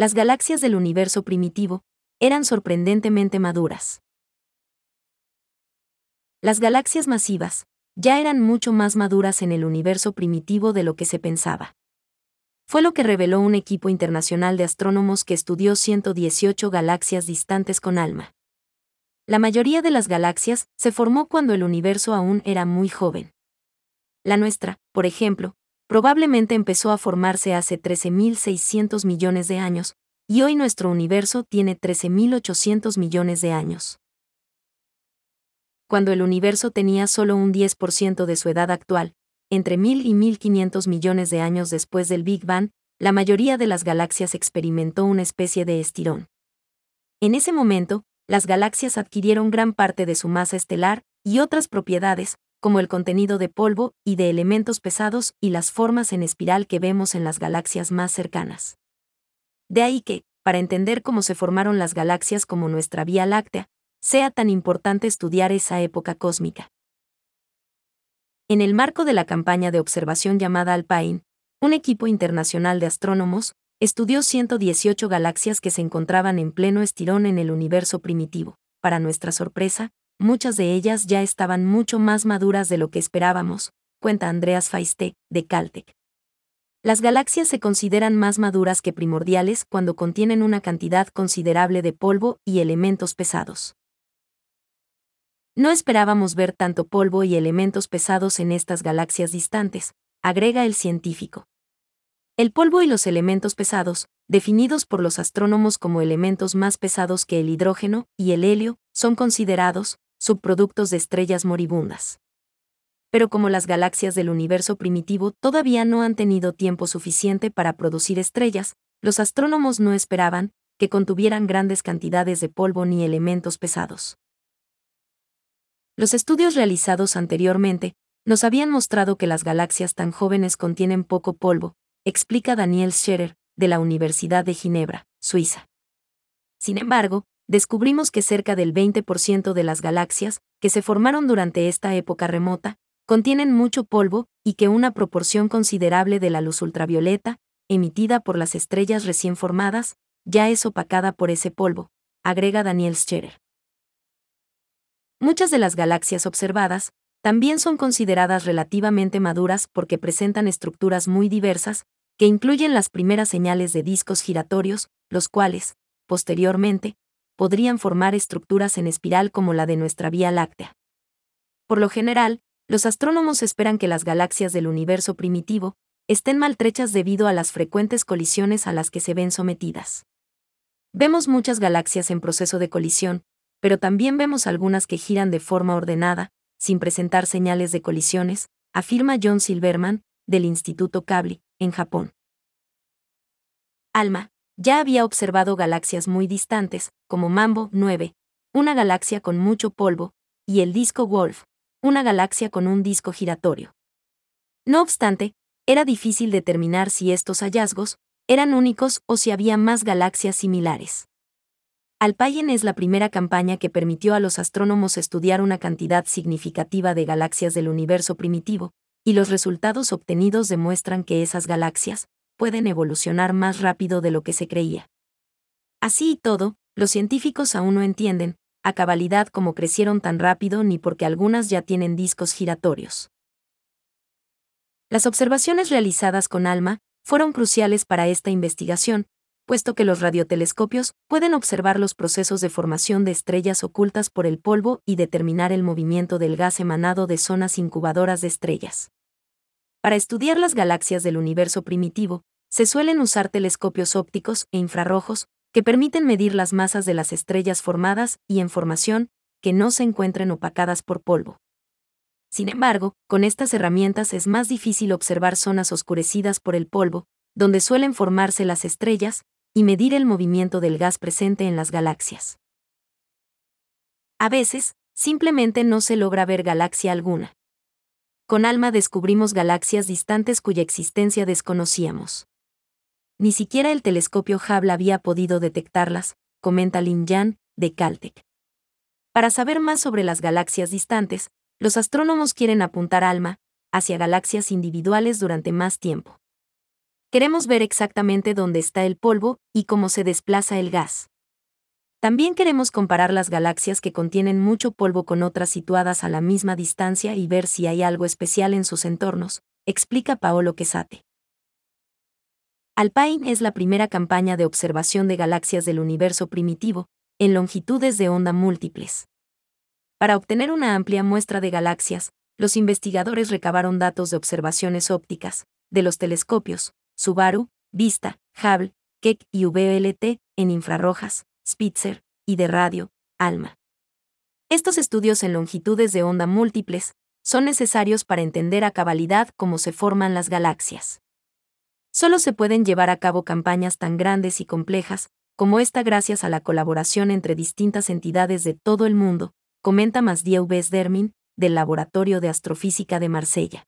las galaxias del universo primitivo eran sorprendentemente maduras. Las galaxias masivas ya eran mucho más maduras en el universo primitivo de lo que se pensaba. Fue lo que reveló un equipo internacional de astrónomos que estudió 118 galaxias distantes con ALMA. La mayoría de las galaxias se formó cuando el universo aún era muy joven. La nuestra, por ejemplo, probablemente empezó a formarse hace 13.600 millones de años, y hoy nuestro universo tiene 13.800 millones de años. Cuando el universo tenía solo un 10% de su edad actual, entre 1.000 y 1.500 millones de años después del Big Bang, la mayoría de las galaxias experimentó una especie de estirón. En ese momento, las galaxias adquirieron gran parte de su masa estelar y otras propiedades, como el contenido de polvo y de elementos pesados y las formas en espiral que vemos en las galaxias más cercanas. De ahí que, para entender cómo se formaron las galaxias como nuestra Vía Láctea, sea tan importante estudiar esa época cósmica. En el marco de la campaña de observación llamada Alpine, un equipo internacional de astrónomos estudió 118 galaxias que se encontraban en pleno estirón en el universo primitivo. Para nuestra sorpresa, muchas de ellas ya estaban mucho más maduras de lo que esperábamos, cuenta Andreas Feiste, de Caltech. Las galaxias se consideran más maduras que primordiales cuando contienen una cantidad considerable de polvo y elementos pesados. No esperábamos ver tanto polvo y elementos pesados en estas galaxias distantes, agrega el científico. El polvo y los elementos pesados, definidos por los astrónomos como elementos más pesados que el hidrógeno y el helio, son considerados, subproductos de estrellas moribundas. Pero como las galaxias del universo primitivo todavía no han tenido tiempo suficiente para producir estrellas, los astrónomos no esperaban que contuvieran grandes cantidades de polvo ni elementos pesados. Los estudios realizados anteriormente nos habían mostrado que las galaxias tan jóvenes contienen poco polvo, explica Daniel Scherer, de la Universidad de Ginebra, Suiza. Sin embargo, descubrimos que cerca del 20% de las galaxias, que se formaron durante esta época remota, contienen mucho polvo y que una proporción considerable de la luz ultravioleta, emitida por las estrellas recién formadas, ya es opacada por ese polvo, agrega Daniel Scherer. Muchas de las galaxias observadas también son consideradas relativamente maduras porque presentan estructuras muy diversas, que incluyen las primeras señales de discos giratorios, los cuales, posteriormente, podrían formar estructuras en espiral como la de nuestra Vía Láctea. Por lo general, los astrónomos esperan que las galaxias del universo primitivo estén maltrechas debido a las frecuentes colisiones a las que se ven sometidas. Vemos muchas galaxias en proceso de colisión, pero también vemos algunas que giran de forma ordenada, sin presentar señales de colisiones, afirma John Silverman, del Instituto Cabli, en Japón. Alma, ya había observado galaxias muy distantes, como Mambo 9, una galaxia con mucho polvo, y el disco Wolf, una galaxia con un disco giratorio. No obstante, era difícil determinar si estos hallazgos eran únicos o si había más galaxias similares. Alpine es la primera campaña que permitió a los astrónomos estudiar una cantidad significativa de galaxias del universo primitivo, y los resultados obtenidos demuestran que esas galaxias, pueden evolucionar más rápido de lo que se creía. Así y todo, los científicos aún no entienden, a cabalidad cómo crecieron tan rápido ni porque algunas ya tienen discos giratorios. Las observaciones realizadas con ALMA fueron cruciales para esta investigación, puesto que los radiotelescopios pueden observar los procesos de formación de estrellas ocultas por el polvo y determinar el movimiento del gas emanado de zonas incubadoras de estrellas. Para estudiar las galaxias del universo primitivo, se suelen usar telescopios ópticos e infrarrojos que permiten medir las masas de las estrellas formadas y en formación que no se encuentren opacadas por polvo. Sin embargo, con estas herramientas es más difícil observar zonas oscurecidas por el polvo, donde suelen formarse las estrellas, y medir el movimiento del gas presente en las galaxias. A veces, simplemente no se logra ver galaxia alguna. Con ALMA descubrimos galaxias distantes cuya existencia desconocíamos ni siquiera el telescopio Hubble había podido detectarlas, comenta Lin Yan, de Caltech. Para saber más sobre las galaxias distantes, los astrónomos quieren apuntar ALMA hacia galaxias individuales durante más tiempo. Queremos ver exactamente dónde está el polvo y cómo se desplaza el gas. También queremos comparar las galaxias que contienen mucho polvo con otras situadas a la misma distancia y ver si hay algo especial en sus entornos, explica Paolo Quesate. Alpine es la primera campaña de observación de galaxias del universo primitivo, en longitudes de onda múltiples. Para obtener una amplia muestra de galaxias, los investigadores recabaron datos de observaciones ópticas, de los telescopios, Subaru, Vista, Hubble, Keck y VLT, en infrarrojas, Spitzer, y de radio, ALMA. Estos estudios en longitudes de onda múltiples son necesarios para entender a cabalidad cómo se forman las galaxias. Solo se pueden llevar a cabo campañas tan grandes y complejas como esta gracias a la colaboración entre distintas entidades de todo el mundo, comenta Masdieu Dermin, del Laboratorio de Astrofísica de Marsella.